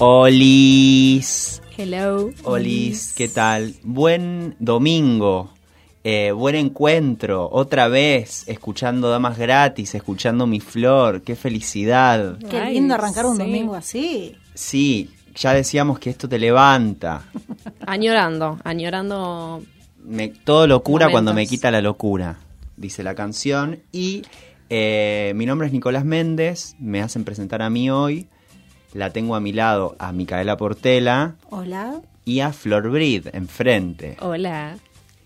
Olis. Hello. Olis, ¿qué tal? Buen domingo, eh, buen encuentro, otra vez, escuchando Damas Gratis, escuchando Mi Flor, qué felicidad. Qué Ay, lindo arrancar un sí. domingo así. Sí, ya decíamos que esto te levanta. Añorando, añorando. Me- todo locura Momentos. cuando me quita la locura, dice la canción. Y eh, mi nombre es Nicolás Méndez, me hacen presentar a mí hoy. La tengo a mi lado a Micaela Portela Hola. y a Flor Brid enfrente. Hola.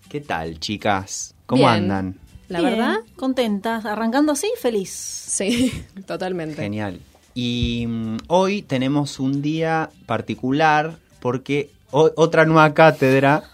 ¿Qué tal, chicas? ¿Cómo Bien. andan? La Bien, verdad, Contentas. Arrancando así, feliz. sí, totalmente. Genial. Y mm, hoy tenemos un día particular porque o- otra nueva cátedra,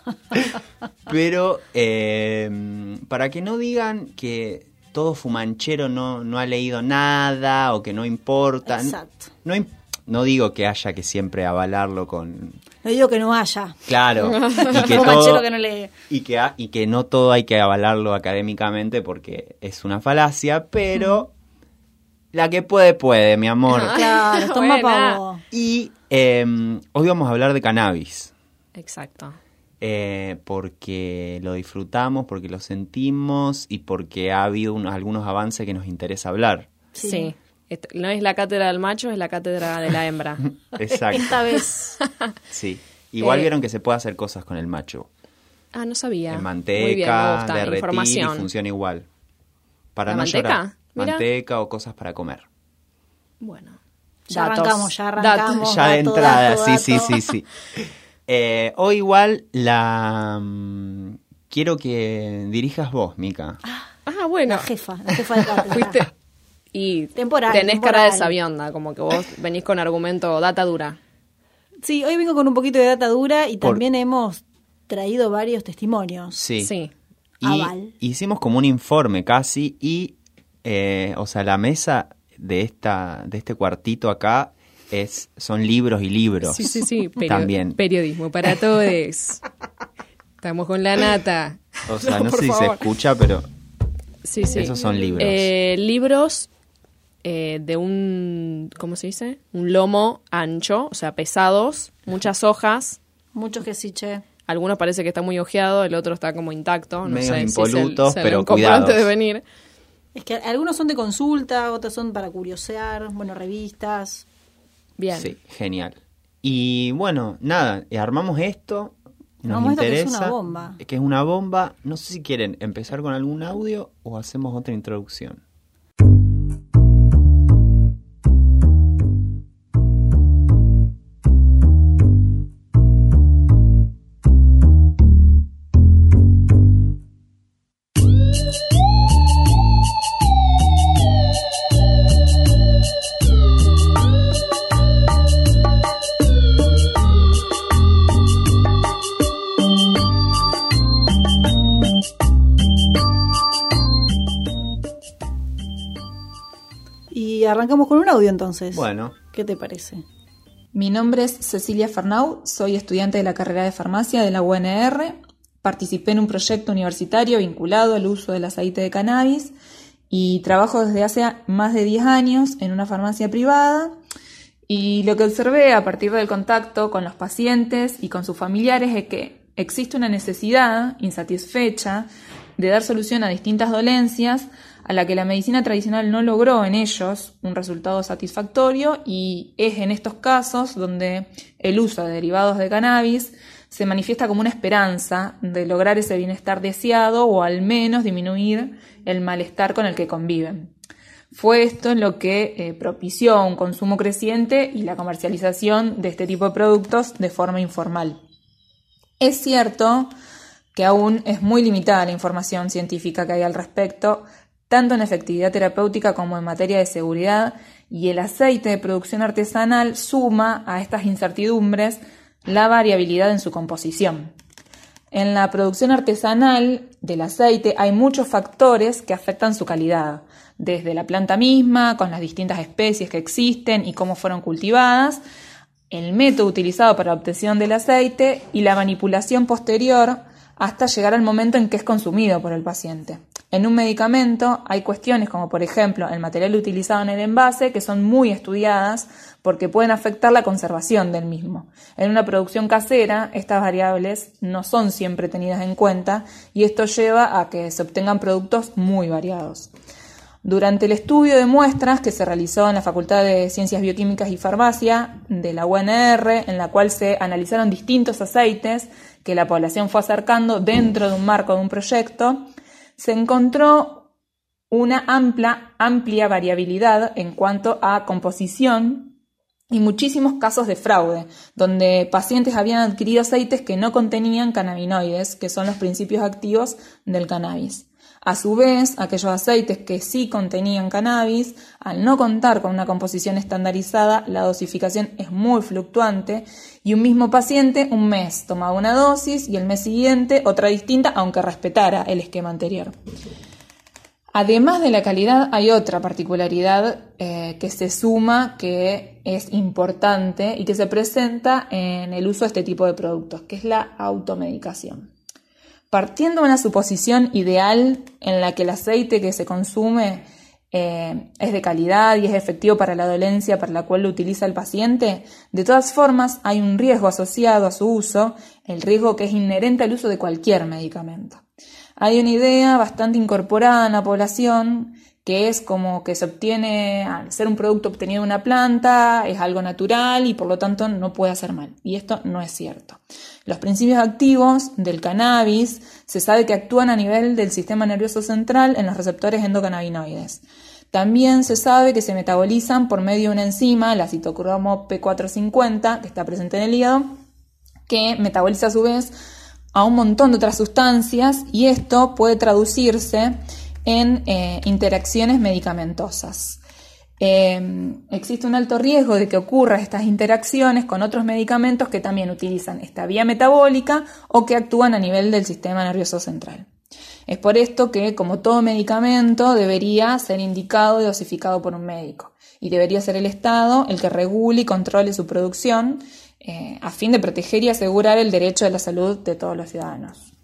pero eh, para que no digan que todo fumanchero no, no ha leído nada o que no importa. Exacto. No, im- no digo que haya que siempre avalarlo con... No digo que no haya. Claro, y que, todo- que no lee. y que, y que no todo hay que avalarlo académicamente porque es una falacia, pero la que puede, puede, mi amor. Claro, toma Buena. pavo. Y eh, hoy vamos a hablar de cannabis. Exacto. eh, porque lo disfrutamos, porque lo sentimos y porque ha habido unos- algunos avances que nos interesa hablar. Sí. Sí. No es la cátedra del macho, es la cátedra de la hembra. Exacto. Esta vez. Sí. Igual Eh, vieron que se puede hacer cosas con el macho. Ah, no sabía. En Muy manteca, bien, me gusta. derretir y funciona igual. Para ¿La no manteca? llorar. Mira. Manteca o cosas para comer. Bueno. Ya Datos. arrancamos, ya Datos. arrancamos. ya de entrada, dato, sí, sí, sí, sí. Eh, hoy igual la mm, quiero que dirijas vos, Mica. Ah, bueno. La jefa, la jefa de cátedra. Fuiste. Y Temporal, tenés temporal. cara de sabionda, como que vos venís con argumento data dura. Sí, hoy vengo con un poquito de data dura y Por- también hemos traído varios testimonios. Sí. Sí. Y Aval. hicimos como un informe casi y, eh, o sea, la mesa de, esta, de este cuartito acá es, son libros y libros. Sí, sí, sí. También. Periodismo para todos. Estamos con la nata. O sea, no, sé si se escucha, pero Sí, sí. esos son libros. Eh, libros eh, de un, ¿cómo se dice? Un lomo ancho, o sea, pesados, muchas hojas. Muchos que sí, che. Algunos parece que está muy ojeado, el otro está como intacto. No Medios sé si se- impolutos, se lo pero cuidados. antes de venir. Es que algunos son de consulta, otros son para curiosear, bueno, revistas. Bien. sí, genial. Y bueno, nada, eh, armamos esto. Nos Armamos esto que es interesa, una bomba. Que es una bomba. No sé si quieren empezar con algún audio o hacemos otra introducción. Arrancamos con un audio entonces. Bueno, ¿Qué te parece? Mi nombre es Cecilia Fernau, soy estudiante de la carrera de farmacia de la UNR. Participé en un proyecto universitario vinculado al uso del aceite de cannabis y trabajo desde hace más de 10 años en una farmacia privada. Y lo que observé a partir del contacto con los pacientes y con sus familiares es que existe una necesidad insatisfecha de dar solución a distintas dolencias a la que la medicina tradicional no logró en ellos un resultado satisfactorio y es en estos casos donde el uso de derivados de cannabis se manifiesta como una esperanza de lograr ese bienestar deseado o al menos disminuir el malestar con el que conviven. Fue esto lo que eh, propició un consumo creciente y la comercialización de este tipo de productos de forma informal. Es cierto que aún es muy limitada la información científica que hay al respecto, tanto en efectividad terapéutica como en materia de seguridad, y el aceite de producción artesanal suma a estas incertidumbres la variabilidad en su composición. En la producción artesanal del aceite hay muchos factores que afectan su calidad, desde la planta misma, con las distintas especies que existen y cómo fueron cultivadas, el método utilizado para la obtención del aceite y la manipulación posterior hasta llegar al momento en que es consumido por el paciente. En un medicamento hay cuestiones como por ejemplo el material utilizado en el envase que son muy estudiadas porque pueden afectar la conservación del mismo. En una producción casera estas variables no son siempre tenidas en cuenta y esto lleva a que se obtengan productos muy variados. Durante el estudio de muestras que se realizó en la Facultad de Ciencias Bioquímicas y Farmacia de la UNR, en la cual se analizaron distintos aceites que la población fue acercando dentro de un marco de un proyecto, se encontró una amplia, amplia variabilidad en cuanto a composición y muchísimos casos de fraude, donde pacientes habían adquirido aceites que no contenían cannabinoides, que son los principios activos del cannabis. A su vez, aquellos aceites que sí contenían cannabis, al no contar con una composición estandarizada, la dosificación es muy fluctuante y un mismo paciente un mes tomaba una dosis y el mes siguiente otra distinta, aunque respetara el esquema anterior. Además de la calidad, hay otra particularidad eh, que se suma, que es importante y que se presenta en el uso de este tipo de productos, que es la automedicación. Partiendo de una suposición ideal en la que el aceite que se consume eh, es de calidad y es efectivo para la dolencia para la cual lo utiliza el paciente, de todas formas hay un riesgo asociado a su uso, el riesgo que es inherente al uso de cualquier medicamento. Hay una idea bastante incorporada en la población que es como que se obtiene, al ser un producto obtenido de una planta, es algo natural y por lo tanto no puede hacer mal. Y esto no es cierto. Los principios activos del cannabis se sabe que actúan a nivel del sistema nervioso central en los receptores endocannabinoides. También se sabe que se metabolizan por medio de una enzima, la citocromo P450, que está presente en el hígado, que metaboliza a su vez a un montón de otras sustancias y esto puede traducirse en eh, interacciones medicamentosas. Eh, existe un alto riesgo de que ocurran estas interacciones con otros medicamentos que también utilizan esta vía metabólica o que actúan a nivel del sistema nervioso central. Es por esto que, como todo medicamento, debería ser indicado y dosificado por un médico. Y debería ser el Estado el que regule y controle su producción eh, a fin de proteger y asegurar el derecho de la salud de todos los ciudadanos.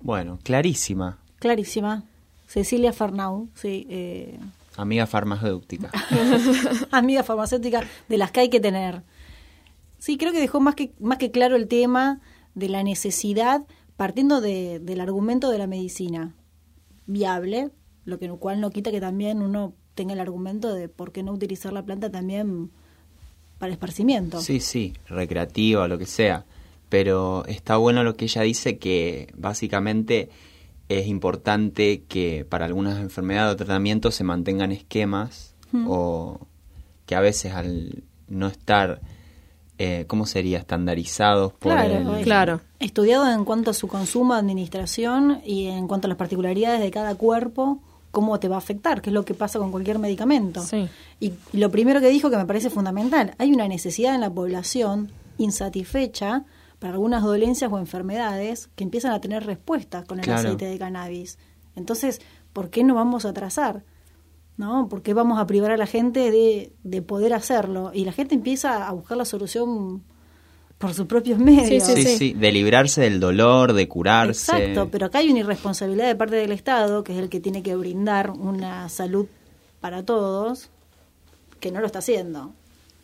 Bueno, clarísima. Clarísima. Cecilia Fernau, sí. Eh, Amiga farmacéutica. amiga farmacéutica de las que hay que tener. Sí, creo que dejó más que, más que claro el tema de la necesidad, partiendo de, del argumento de la medicina viable, lo que cual no quita que también uno tenga el argumento de por qué no utilizar la planta también para esparcimiento. Sí, sí, recreativa, lo que sea. Pero está bueno lo que ella dice que básicamente es importante que para algunas enfermedades o tratamientos se mantengan esquemas o que a veces al no estar, eh, ¿cómo sería? Estandarizados por Claro, el- Claro. Estudiado en cuanto a su consumo, administración y en cuanto a las particularidades de cada cuerpo, cómo te va a afectar, que es lo que pasa con cualquier medicamento. Sí. Y lo primero que dijo que me parece fundamental, hay una necesidad en la población insatisfecha para algunas dolencias o enfermedades que empiezan a tener respuesta con el Claro. aceite de cannabis. Entonces, ¿por qué no vamos a atrasar? ¿No? ¿Por qué vamos a privar a la gente de, de poder hacerlo? Y la gente empieza a buscar la solución por sus propios medios. Sí, sí, de librarse del dolor, de curarse. Exacto, pero acá hay una irresponsabilidad de parte del Estado, que es el que tiene que brindar una salud para todos, que no lo está haciendo.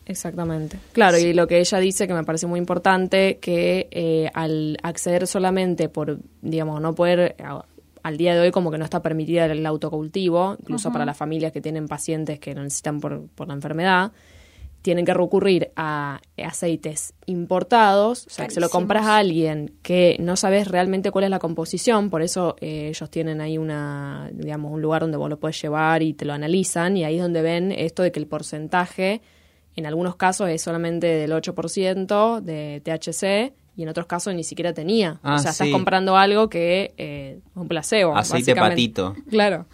Exactamente. Claro, y lo que ella dice que me parece muy importante, que eh, al acceder solamente por, digamos, no poder, al día de hoy como que no está permitida el autocultivo, incluso para las familias que tienen pacientes que lo necesitan por, por la enfermedad, tienen que recurrir a aceites importados, o sea, que se lo compras a alguien que no sabes realmente cuál es la composición, por eso eh, ellos tienen ahí una, digamos, un lugar donde vos lo puedes llevar y te lo analizan, y ahí es donde ven esto de que el porcentaje, en algunos casos es solamente del 8% de THC, y en otros casos ni siquiera tenía. Ah, o sea, estás comprando algo que eh, es un placebo. Aceite patito. Claro.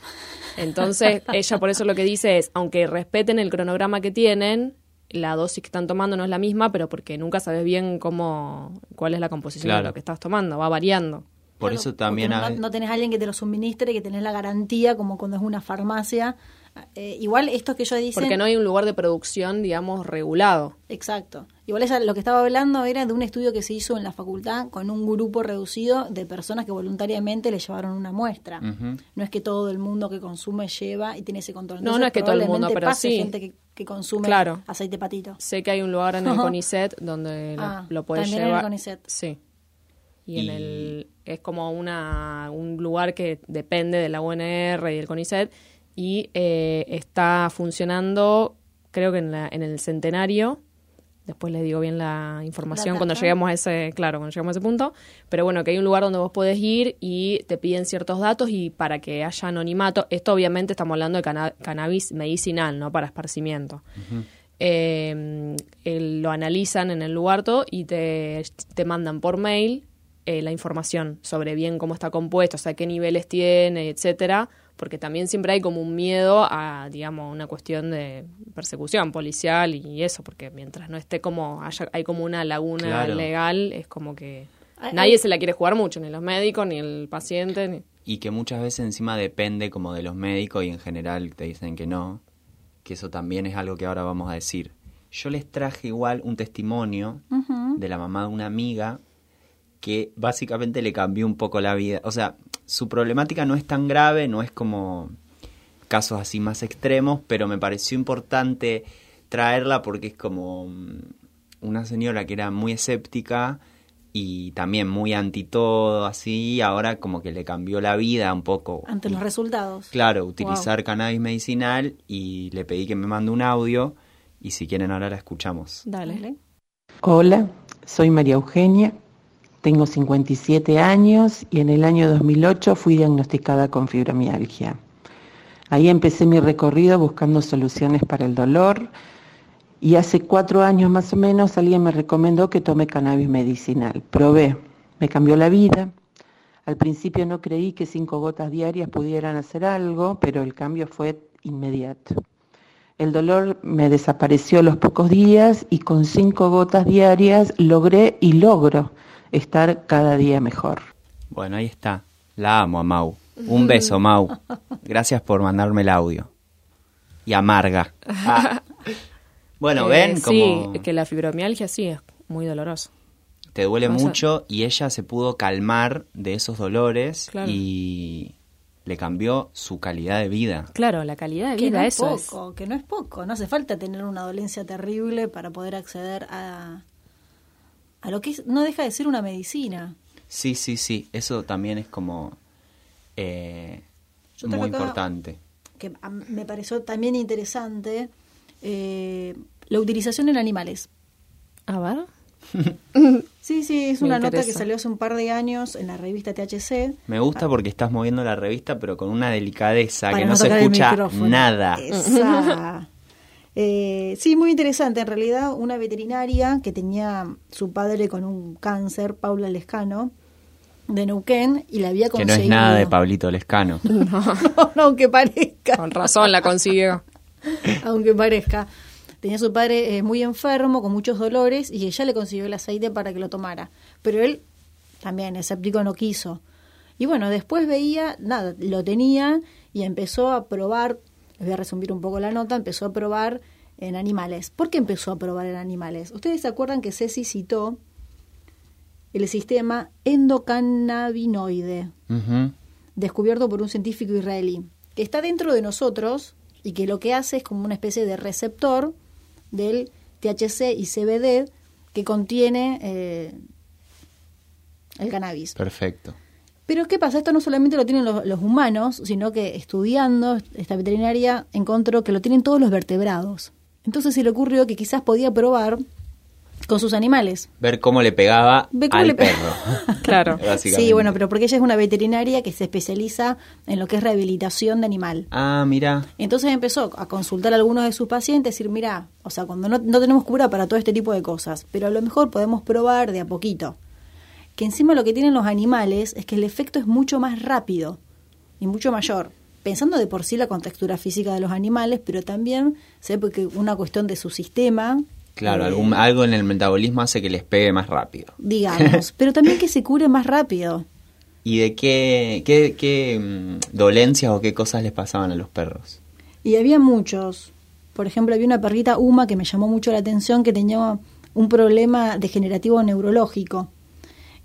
Entonces, ella por eso lo que dice es, aunque respeten el cronograma que tienen, la dosis que están tomando no es la misma, pero porque nunca sabes bien cómo, cuál es la composición Claro. de lo que estás tomando, va variando. Por Claro, eso también no, hay- no tenés a alguien que te lo suministre, que tenés la garantía, como cuando es una farmacia. Eh, igual esto que ellos dicen... Porque no hay un lugar de producción, digamos, regulado. Exacto. Igual ella lo que estaba hablando era de un estudio que se hizo en la facultad con un grupo reducido de personas que voluntariamente le llevaron una muestra. Ujú. No es que todo el mundo que consume lleva y tiene ese control. No, Entonces, no es que todo el mundo, pero pase sí. gente que, que consume Claro. aceite patito. Sé que hay un lugar en el. CONICET donde lo- Ah, lo, puedes también en el llevar. CONICET. Sí. Y, en Y- el es como una un lugar que depende de la UNR y del CONICET y eh, está funcionando creo que en, la- en el centenario. Después les digo bien la información La cuando lleguemos a ese claro cuando lleguemos a ese punto. Pero bueno que hay un lugar donde vos podés ir y te piden ciertos datos y para que haya anonimato. Esto obviamente estamos hablando de cana- cannabis medicinal no para esparcimiento. Eh, el- lo analizan en el lugar todo y te, te mandan por mail eh, la información sobre bien cómo está compuesto, o sea, qué niveles tiene, etcétera, porque también siempre hay como un miedo a, digamos, una cuestión de persecución policial y eso, porque mientras no esté como, haya, hay como una laguna Claro. legal, es como que Hay- nadie hay- se la quiere jugar mucho, ni los médicos, ni el paciente, ni... y que muchas veces encima depende como de los médicos y en general te dicen que no, que eso también es algo que ahora vamos a decir. Yo les traje igual un testimonio de la mamá de una amiga que básicamente le cambió un poco la vida. O sea, su problemática no es tan grave, no es como casos así más extremos, pero me pareció importante traerla porque es como mm, una señora que era muy escéptica y también muy anti todo, así, ahora como que le cambió la vida un poco. Ante los resultados. Claro, utilizar cannabis medicinal y le pedí que me mande un audio y si quieren ahora la escuchamos. Dale. Dale. Hola, soy María Eugenia, tengo 57 años y en el año 2008 fui diagnosticada con fibromialgia. Ahí empecé mi recorrido buscando soluciones para el dolor y hace cuatro años más o menos alguien me recomendó que tome cannabis medicinal. Probé, me cambió la vida. Al principio no creí que cinco gotas diarias pudieran hacer algo, pero el cambio fue inmediato. El dolor me desapareció a los pocos días y con cinco gotas diarias logré y logro estar cada día mejor. Bueno, ahí está. La amo a Mau. Un beso, Mau. Gracias por mandarme el audio. Y amarga. Ah. Bueno, Eh, ven como Sí, que la fibromialgia sí es muy doloroso. te duele mucho y ella se pudo calmar de esos dolores Claro. y le cambió su calidad de vida. Claro, la calidad de Que vida, no es eso es. poco, que no es poco. No hace falta tener una dolencia terrible para poder acceder a, a lo que es- no deja de ser una medicina. Sí, sí, sí. Eso también es como eh, muy importante. que a- me pareció también interesante, eh, la utilización en animales. A ver. Sí, sí, es Me una nota que salió hace un par de años en la revista THC. Me gusta porque estás moviendo la revista, pero con una delicadeza para que no, se escucha nada. Esa. Eh, sí, muy interesante. En realidad, una veterinaria que tenía su padre con un cáncer, Paula Lescano, de Neuquén, y la había Que conseguido. no es nada de Pablito Lescano. no, no, aunque parezca. Con razón la consiguió. aunque parezca. Tenía su padre eh, muy enfermo, con muchos dolores, y ella le consiguió el aceite para que lo tomara. Pero él también, escéptico, no quiso. Y bueno, después veía, nada, lo tenía y empezó a probar, les voy a resumir un poco la nota, empezó a probar en animales. ¿Por qué empezó a probar en animales? Ustedes se acuerdan que Ceci citó el sistema endocannabinoide descubierto por un científico israelí, que está dentro de nosotros y que lo que hace es como una especie de receptor del THC y CBD que contiene eh, el cannabis. Perfecto. Pero ¿qué pasa? Esto no solamente lo tienen los, los humanos, sino que estudiando esta veterinaria encontró que lo tienen todos los vertebrados. Entonces se le ocurrió que quizás podía probar con sus animales. Ver cómo le pegaba cómo al le pe- perro. Claro. Sí, bueno, pero porque ella es una veterinaria que se especializa en lo que es rehabilitación de animal. Ah, mira. Entonces empezó a consultar a algunos de sus pacientes, decir, mira, o sea, cuando no, no tenemos cura para todo este tipo de cosas, pero a lo mejor podemos probar de a poquito. Que encima lo que tienen los animales es que el efecto es mucho más rápido y mucho mayor. Pensando de por sí la contextura física de los animales, pero también sé porque una cuestión de su sistema. Claro, eh, algún, algo en el metabolismo hace que les pegue más rápido. Digamos, pero también que se cure más rápido. ¿Y de qué, qué, qué mm, dolencias o qué cosas les pasaban a los perros? Y había muchos. Por ejemplo, había una perrita Uma que me llamó mucho la atención que tenía un problema degenerativo neurológico.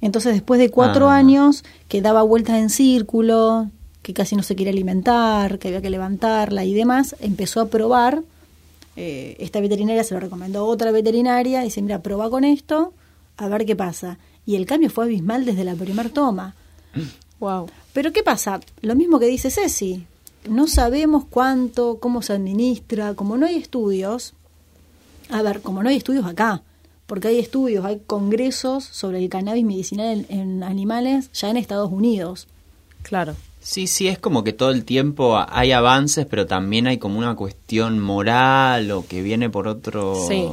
Entonces, después de cuatro Ah. años, que daba vueltas en círculo, que casi no se quería alimentar, que había que levantarla y demás, empezó a probar. eh, esta veterinaria se lo recomendó a otra veterinaria. Dice, mira, prueba con esto, a ver qué pasa. Y el cambio fue abismal desde la primer toma. Wow. Pero ¿qué pasa? Lo mismo que dice Ceci. No sabemos cuánto, cómo se administra, como no hay estudios. A ver, como no hay estudios acá, porque hay estudios, hay congresos sobre el cannabis medicinal en, en animales ya en Estados Unidos. Claro. Sí, sí, es como que todo el tiempo hay avances, pero también hay como una cuestión moral o que viene por otro... Sí,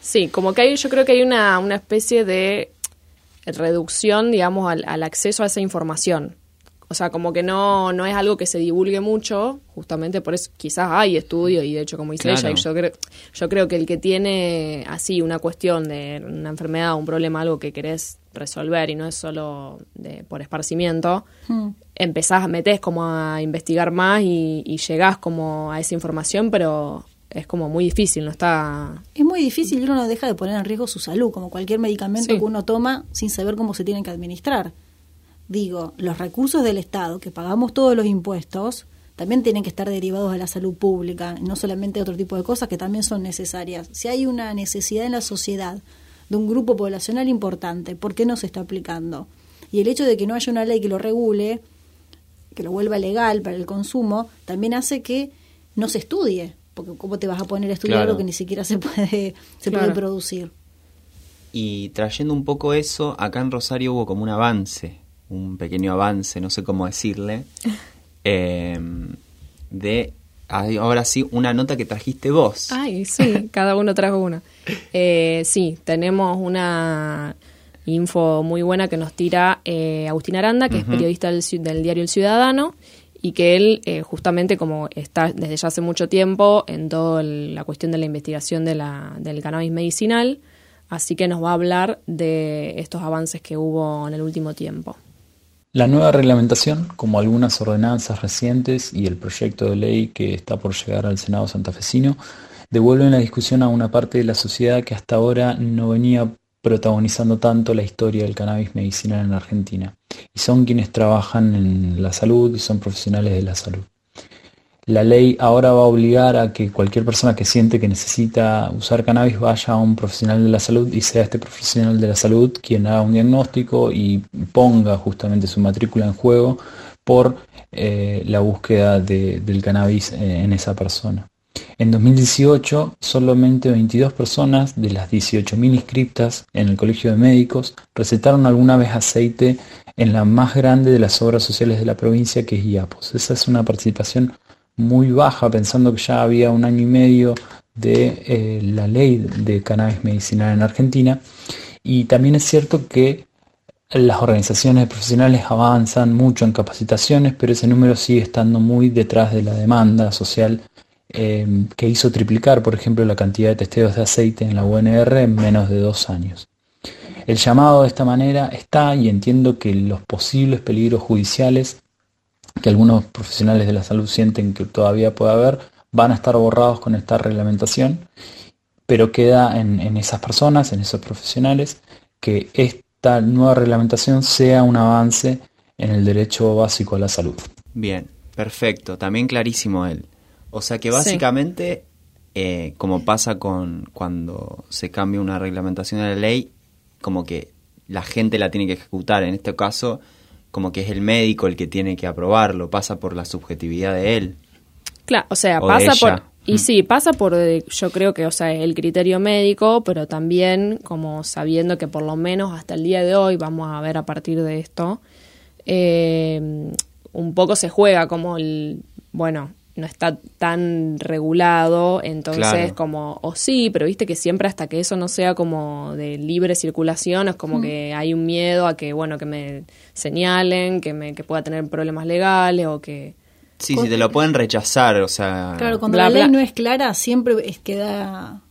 sí, como que hay, yo creo que hay una, una especie de reducción, digamos, al, al acceso a esa información. O sea, como que no, no es algo que se divulgue mucho, justamente por eso quizás hay estudios, y de hecho, como dice Claro. ella, yo, creo, yo creo que el que tiene así una cuestión de una enfermedad, un problema, algo que querés resolver y no es solo de, por esparcimiento, Hmm. empezás, metés como a investigar más y, y llegás como a esa información, pero es como muy difícil, no está Es muy difícil y uno no deja de poner en riesgo su salud, como cualquier medicamento Sí. que uno toma sin saber cómo se tienen que administrar. Digo, los recursos del Estado, que pagamos todos los impuestos, también tienen que estar derivados de la salud pública, no solamente de otro tipo de cosas que también son necesarias. Si hay una necesidad en la sociedad de un grupo poblacional importante, ¿por qué no se está aplicando? Y el hecho de que no haya una ley que lo regule, que lo vuelva legal para el consumo, también hace que no se estudie, porque ¿cómo te vas a poner a estudiar Claro. algo que ni siquiera se puede, se Claro. puede producir? Y trayendo un poco eso, acá en Rosario hubo como un avance, un pequeño avance, no sé cómo decirle, eh, de, ahora sí, una nota que trajiste vos. Ay, sí, cada uno trajo una. Eh, sí, tenemos una info muy buena que nos tira eh, Agustín Aranda, que es periodista del, del diario El Ciudadano, y que él, eh, justamente como está desde ya hace mucho tiempo en toda la cuestión de la investigación de la, del cannabis medicinal, así que nos va a hablar de estos avances que hubo en el último tiempo. La nueva reglamentación, como algunas ordenanzas recientes y el proyecto de ley que está por llegar al Senado santafesino, devuelven la discusión a una parte de la sociedad que hasta ahora no venía protagonizando tanto la historia del cannabis medicinal en Argentina. Y son quienes trabajan en la salud y son profesionales de la salud. La ley ahora va a obligar a que cualquier persona que siente que necesita usar cannabis vaya a un profesional de la salud y sea este profesional de la salud quien haga un diagnóstico y ponga justamente su matrícula en juego por eh, la búsqueda del cannabis eh, en esa persona. En 2018, solamente 22 personas de las 18.000 inscriptas en el Colegio de Médicos recetaron alguna vez aceite en la más grande de las obras sociales de la provincia, que es IAPOS. Esa es una participación muy baja, pensando que ya había un año y medio de eh, la ley de cannabis medicinal en Argentina. Y también es cierto que las organizaciones profesionales avanzan mucho en capacitaciones, pero ese número sigue estando muy detrás de la demanda social eh, que hizo triplicar, por ejemplo, la cantidad de testeos de aceite en la UNR en menos de dos años. El llamado de esta manera está y entiendo que los posibles peligros judiciales que algunos profesionales de la salud sienten que todavía puede haber, van a estar borrados con esta reglamentación, pero queda en, en esas personas, en esos profesionales, que esta nueva reglamentación sea un avance en el derecho básico a la salud. Bien, perfecto, también clarísimo él. O sea que básicamente, eh, como pasa con cuando se cambia una reglamentación de la ley, como que la gente la tiene que ejecutar. En este caso, como que es el médico el que tiene que aprobarlo, pasa por la subjetividad de él. Claro, o sea, pasa por... Y mm. sí, pasa por, eh, yo creo que, o sea, el criterio médico, pero también como sabiendo que por lo menos hasta el día de hoy, vamos a ver a partir de esto, eh, un poco se juega como el, bueno, no está tan regulado, entonces como, o sí, pero viste que siempre hasta que eso no sea como de libre circulación, es como que hay un miedo a que, bueno, que me señalen, que, me, que pueda tener problemas legales o que... Sí, sí, te lo pueden rechazar, o sea... Claro, cuando la ley no es clara, siempre es, queda,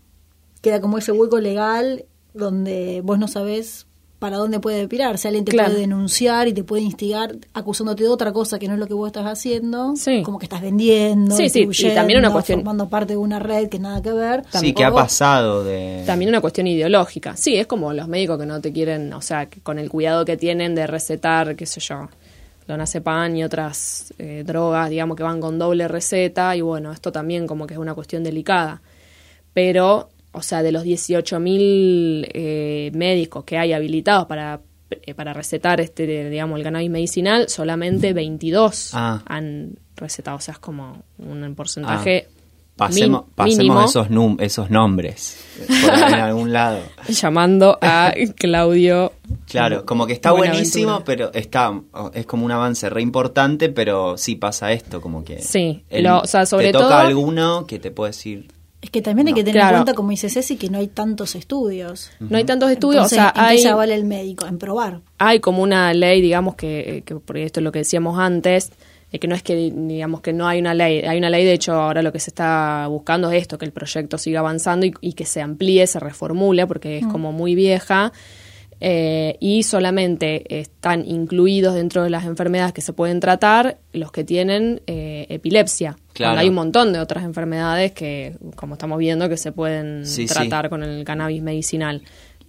queda como ese hueco legal donde vos no sabés para dónde puede pirar. Si alguien te puede denunciar y te puede instigar acusándote de otra cosa que no es lo que vos estás haciendo, como que estás vendiendo, sí, sí. y también una cuestión formando parte de una red que nada que ver. Sí, que ha pasado de También una cuestión ideológica. Sí, es como los médicos que no te quieren, o sea, con el cuidado que tienen de recetar, qué sé yo, pan y otras eh, drogas, digamos que van con doble receta y bueno, esto también como que es una cuestión delicada. Pero o sea, de los 18.000 eh, médicos que hay habilitados para, eh, para recetar este, digamos, el cannabis medicinal, solamente 22 ah. han recetado. O sea, es como un porcentaje. Ah. Pasemos, esos, esos nombres por en algún lado. Llamando a Claudio. Claro, como que está buenísimo, pero está es como un avance re importante, pero sí pasa esto, como que. Sí, o sea, sobre te toca alguno que te puede decir es que también hay que tener en cuenta, como dice Ceci, que no hay tantos estudios. No hay tantos estudios, o sea, hay, ya vale el médico? En probar. Hay como una ley, digamos, que, que por esto es lo que decíamos antes, que no es que, digamos, que no hay una ley. Hay una ley, de hecho, ahora lo que se está buscando es esto, que el proyecto siga avanzando y, que se amplíe, se reformule, porque es mm. como muy vieja. Eh, y solamente están incluidos dentro de las enfermedades que se pueden tratar los que tienen eh, epilepsia. Hay un montón de otras enfermedades que, como estamos viendo, que se pueden tratar con el cannabis medicinal.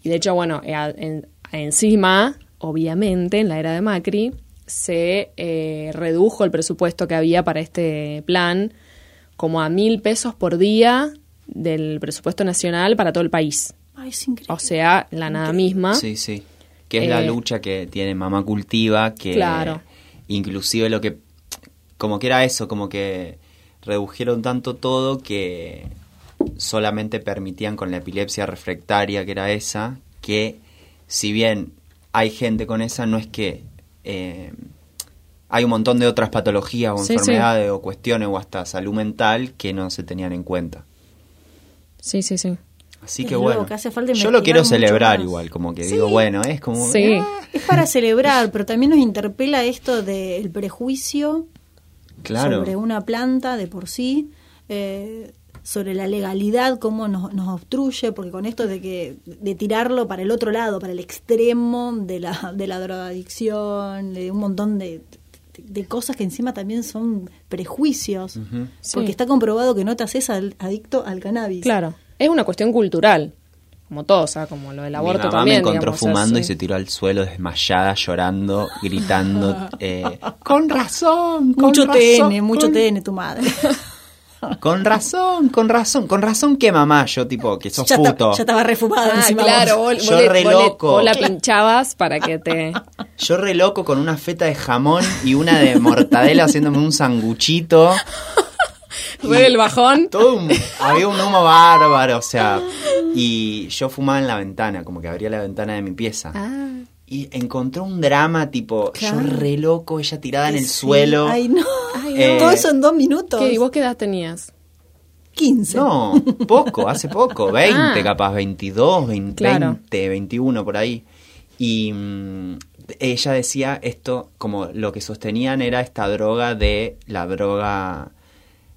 Y de hecho, bueno, eh, encima, obviamente, en la era de Macri, se redujo el presupuesto que había para este plan como a mil pesos por día del presupuesto nacional para todo el país. O sea, la nada misma. Sí, sí. Que es la eh, lucha que tiene Mamá Cultiva, que claro. inclusive lo que, como que era eso, como que redujeron tanto todo que solamente permitían con la epilepsia refractaria, que era esa, que si bien hay gente con esa, no es que eh, hay un montón de otras patologías o enfermedades o cuestiones o hasta salud mental que no se tenían en cuenta. Sí, sí, sí. Así que bueno, yo lo quiero celebrar igual, como que digo, bueno, es como... Sí. es para celebrar, pero también nos interpela esto del prejuicio claro. sobre una planta de por sí. Eh, sobre la legalidad, cómo nos, nos obstruye, porque con esto de que de tirarlo para el otro lado, para el extremo de la, de la drogadicción, de un montón de, de cosas que encima también son prejuicios, porque Sí. está comprobado que no te haces al- adicto al cannabis. Claro, es una cuestión cultural, como todo, o sea, como lo del Mi aborto mamá también. me encontró digamos, fumando y se tiró al suelo desmayada, llorando, gritando. eh, con razón, con Mucho razón, TN, mucho con- TN tu madre. Con razón, con razón, con razón que mamá, yo tipo, que sos ya, puto. está- ya estaba refumada Ah, encima. claro, vos. Yo vos le- re vos le- loco. vos la pinchabas para que te... Yo re loco con una feta de jamón y una de mortadela haciéndome un sanguchito. Fue el bajón. Todo un- había un humo bárbaro, o sea, y yo fumaba en la ventana, como que abría la ventana de mi pieza. Ah, Y encontró un drama tipo, Claro. yo re loco, ella tirada en el Sí. suelo. Ay, no. Ay, no. Todo eso en dos minutos. ¿Qué? ¿Y vos qué edad tenías? 15. No, poco, hace poco, 20 Ah. capaz, 22, 20, Claro. 20, 21 por ahí. Y mm, ella decía esto, como lo que sostenían era esta droga de la droga,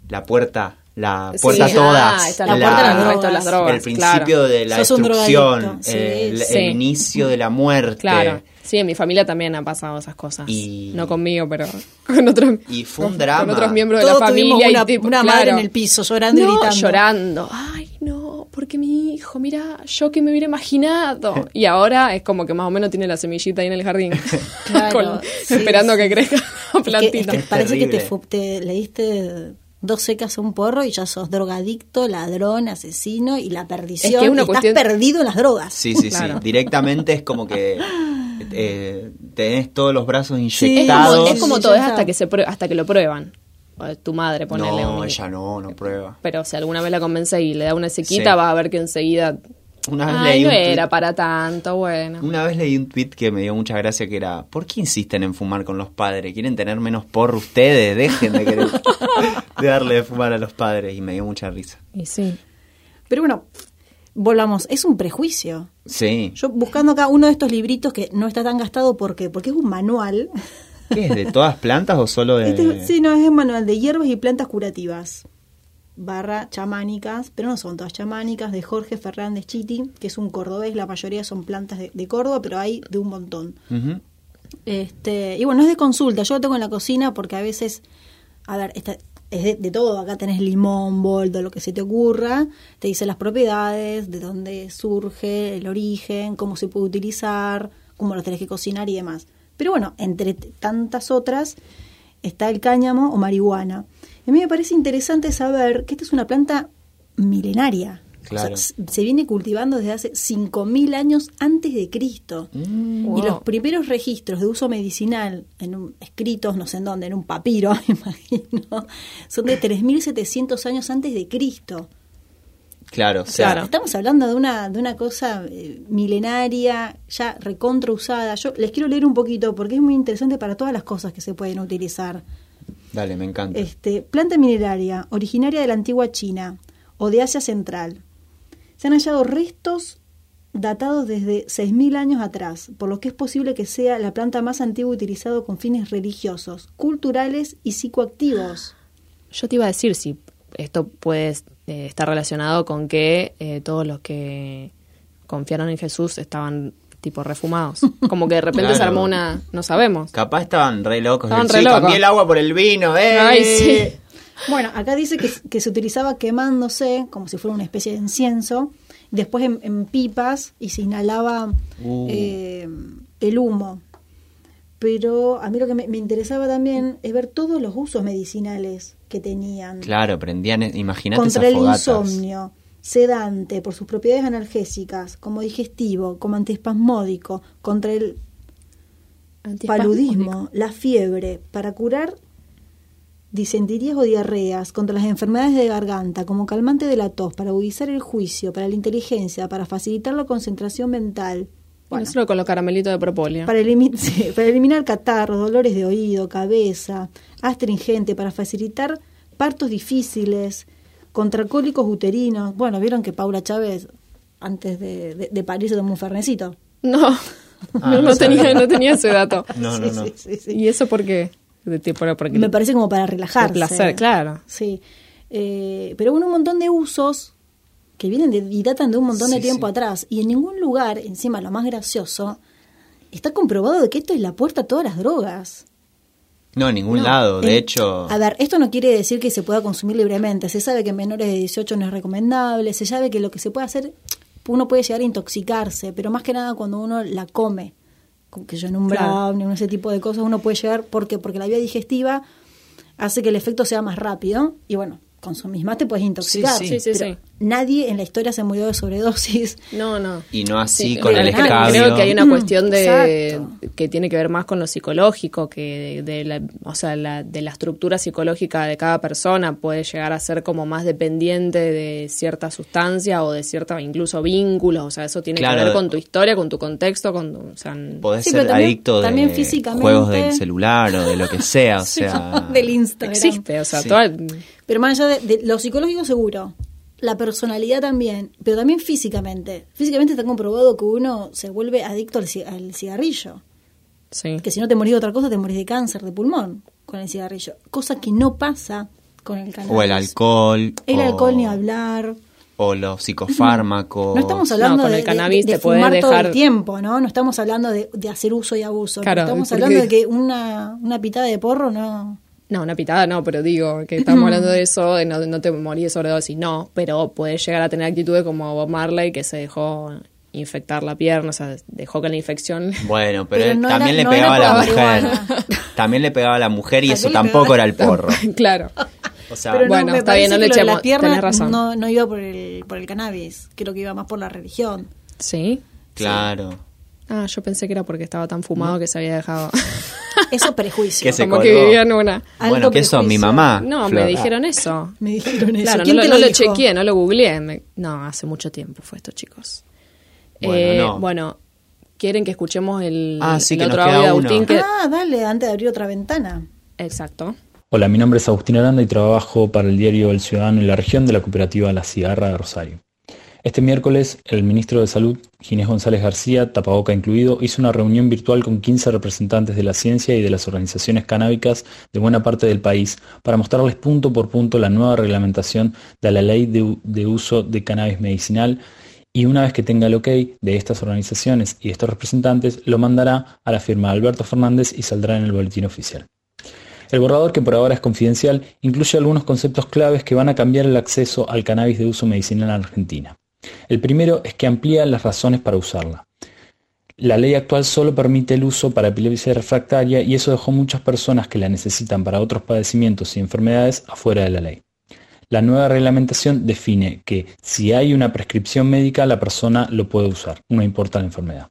la puerta, la Sí, puerta a ah, todas. está la puerta a las de las drogas. drogas. El principio claro. de la destrucción, drogadicto, sí, el, sí. el inicio de la muerte. Claro. Sí, en mi familia también han pasado esas cosas. Y- No conmigo, pero con otros, Y fue un con- drama. con otros miembros Todos de la familia. una, y tipo, una madre claro. en el piso llorando y No, gritando. llorando. Ay, no, porque mi hijo, mira, yo que me hubiera imaginado. Y ahora es como que más o menos tiene la semillita ahí en el jardín. Claro, Con- sí, esperando sí. que crezca la Es que- plantita. es que parece que te, te le diste dos secas a un porro y ya sos drogadicto, ladrón, asesino y la perdición. Es que es una y cuestión- Estás perdido en las drogas. Sí, sí, Claro. sí. Directamente es como que eh, tenés todos los brazos es inyectados. como, es como Sí, todo, es hasta que, se prue- hasta que lo prueban. Tu madre, ponerle no, un... ella no, no prueba. Pero si alguna vez la convence y le da una sequita, Sí. va a ver que enseguida... Una vez, Ay, leí no un era tuit- para tanto, bueno. una vez leí un tweet que me dio mucha gracia que era ¿Por qué insisten en fumar con los padres? ¿Quieren tener menos porro ustedes? Dejen de querer de darle de fumar a los padres. Y me dio mucha risa. Y sí. Pero bueno, volvamos. Es un prejuicio. Sí. Yo buscando acá uno de estos libritos que no está tan gastado porque porque es un manual. ¿Qué es? ¿De todas plantas o solo de...? Este- sí, no, es un manual de hierbas y plantas curativas. Barra chamánicas, pero no son todas chamánicas, de Jorge Fernández Chiti, que es un cordobés, la mayoría son plantas de, de Córdoba, pero hay de un montón. Este, y bueno, es de consulta. Yo lo tengo en la cocina porque a veces, a ver, esta, es de, de todo. Acá tenés limón, boldo, lo que se te ocurra. Te dice las propiedades, de dónde surge, el origen, cómo se puede utilizar, cómo lo tenés que cocinar y demás. Pero bueno, entre tantas otras está el cáñamo o marihuana. A mí me parece interesante saber que esta es una planta milenaria. O sea, Claro. se viene cultivando desde hace 5.000 años antes de Cristo. Mm. Wow. Y los primeros registros de uso medicinal en un- escritos, no sé en dónde, en un papiro, me imagino, son de 3.700 años antes de Cristo. Claro, o sea, Claro. Estamos hablando de una, de una cosa eh, milenaria, ya recontra usada. Yo les quiero leer un poquito porque es muy interesante para todas las cosas que se pueden utilizar. Dale, me encanta. Este, planta mineraria, originaria de la antigua China o de Asia Central. Se han hallado restos datados desde 6.000 años atrás, por lo que es posible que sea la planta más antigua utilizada con fines religiosos, culturales y psicoactivos. Yo te iba a decir si esto puede eh, estar relacionado con que eh, todos los que confiaron en Jesús estaban tipo refumados. Como que de repente se Claro. armó una... No sabemos. Capaz estaban re locos. Estaban sí, re locos. cambié el agua por el vino, ¿eh? Ay, sí. Bueno, acá dice que, que se utilizaba quemándose como si fuera una especie de incienso, después en, en pipas y se inhalaba Uh. eh, el humo. Pero a mí lo que me, me interesaba también es ver todos los usos medicinales que tenían. Claro, prendían, imagínate contra esas el fogatas. insomnio, sedante por sus propiedades analgésicas, como digestivo, como antiespasmódico, contra el paludismo, la fiebre, para curar disenterías o diarreas, contra las enfermedades de garganta, como calmante de la tos, para agudizar el juicio, para la inteligencia, para facilitar la concentración mental. Bueno, solo con los caramelitos de propóleo. para, para eliminar catarros, dolores de oído, cabeza, astringente, para facilitar partos difíciles, contra cólicos uterinos. Bueno, vieron que Paula Chávez antes de, de, de parir se tomó un fernecito. No, Ah, no, no no tenía, no tenía ese dato. No, no, Sí, no. sí, sí, sí. ¿Y eso por qué? De Me parece como para relajarse. Placer, claro. Sí. Eh, pero bueno, un montón de usos que vienen de, y datan de un montón de tiempo sí. atrás. Y en ningún lugar, encima lo más gracioso, está comprobado de que esto es la puerta a todas las drogas. No, en ningún No, lado. De en- hecho, A ver, esto no quiere decir que se pueda consumir libremente. Se sabe que en menores de 18 no es recomendable. Se sabe que lo que se puede hacer, uno puede llegar a intoxicarse, pero más que nada cuando uno la come. Como que yo en un Claro. brownie, en ese tipo de cosas, uno puede llegar. ¿Por qué? Porque la vía digestiva hace que el efecto sea más rápido. Y bueno, consumís más, te puedes intoxicar. Sí, sí. Sí, sí, Pero sí. Nadie en la historia se murió de sobredosis. No, no. y no así Sí, con el escabio. Creo que hay una Mm, cuestión de exacto. que tiene que ver más con lo psicológico, que de, de la, o sea, la, de la estructura psicológica de cada persona puede llegar a ser como más dependiente de cierta sustancia o de cierta incluso vínculos, o sea, eso tiene Claro. que ver con tu historia, con tu contexto, con tu- o sea, Podés Sí, ser también- adicto también de físicamente- juegos del celular o de lo que sea. O sea, del Instagram. existe, o sea, Sí. toda- Pero más allá de, de lo psicológico seguro, la personalidad también, pero también físicamente. Físicamente está comprobado que uno se vuelve adicto al, al cigarrillo. sí. Que si no te morís de otra cosa, te morís de cáncer de pulmón con el cigarrillo. Cosa que no pasa con el cannabis. o el alcohol. El o, alcohol ni hablar. O los psicofármacos. No estamos hablando No, con de, el de- cannabis de- de te fumar todo dejar- el tiempo, ¿no? No estamos hablando de, de hacer uso y abuso. Claro, estamos porque- hablando de que una, una pitada de porro no... No, una pitada no, pero digo que estamos hablando de eso, de no, no te morí de sobredosis, no, pero puedes llegar a tener actitudes como Bob Marley que se dejó infectar la pierna, o sea, dejó que la infección... Bueno, pero, Pero él no también era- le no pegaba a la mujer. marihuana. también le pegaba a la mujer y ¿A eso tampoco era el porro. claro. O sea, Pero Bueno, está bien, no le echemos- la pierna tenés razón. No, no iba por el, por el cannabis, creo que iba más por la religión. ¿Sí? claro. Ah, yo pensé que era porque estaba tan fumado que se había dejado... Eso es prejuicio. Que se como colgó. que vivía en una... Alto Bueno, que eso, mi mamá. No, Flor. me dijeron eso. Me dijeron eso. Claro, no, ¿Quién lo, te no lo dijo? chequeé, no lo googleé. me- No, hace mucho tiempo fue esto, chicos. Bueno, Eh, no. bueno, ¿quieren que escuchemos el, Ah, sí, el que otro audio de. Agustín? Que... Ah, dale, antes de abrir otra ventana. Exacto. Hola, mi nombre es Agustín Aranda y trabajo para el diario El Ciudadano en la región de la cooperativa La Cigarra de Rosario. Este miércoles, el ministro de Salud, Ginés González García, tapaboca incluido, hizo una reunión virtual con 15 representantes de la ciencia y de las organizaciones canábicas de buena parte del país para mostrarles punto por punto la nueva reglamentación de la ley de, uso de cannabis medicinal y una vez que tenga el ok de estas organizaciones y estos representantes, lo mandará a la firma de Alberto Fernández y saldrá en el boletín oficial. El borrador, que por ahora es confidencial, incluye algunos conceptos claves que van a cambiar el acceso al cannabis de uso medicinal en Argentina. El primero es que amplía las razones para usarla. La ley actual solo permite el uso para epilepsia refractaria y eso dejó muchas personas que la necesitan para otros padecimientos y enfermedades afuera de la ley. La nueva reglamentación define que si hay una prescripción médica la persona lo puede usar, no importa la enfermedad.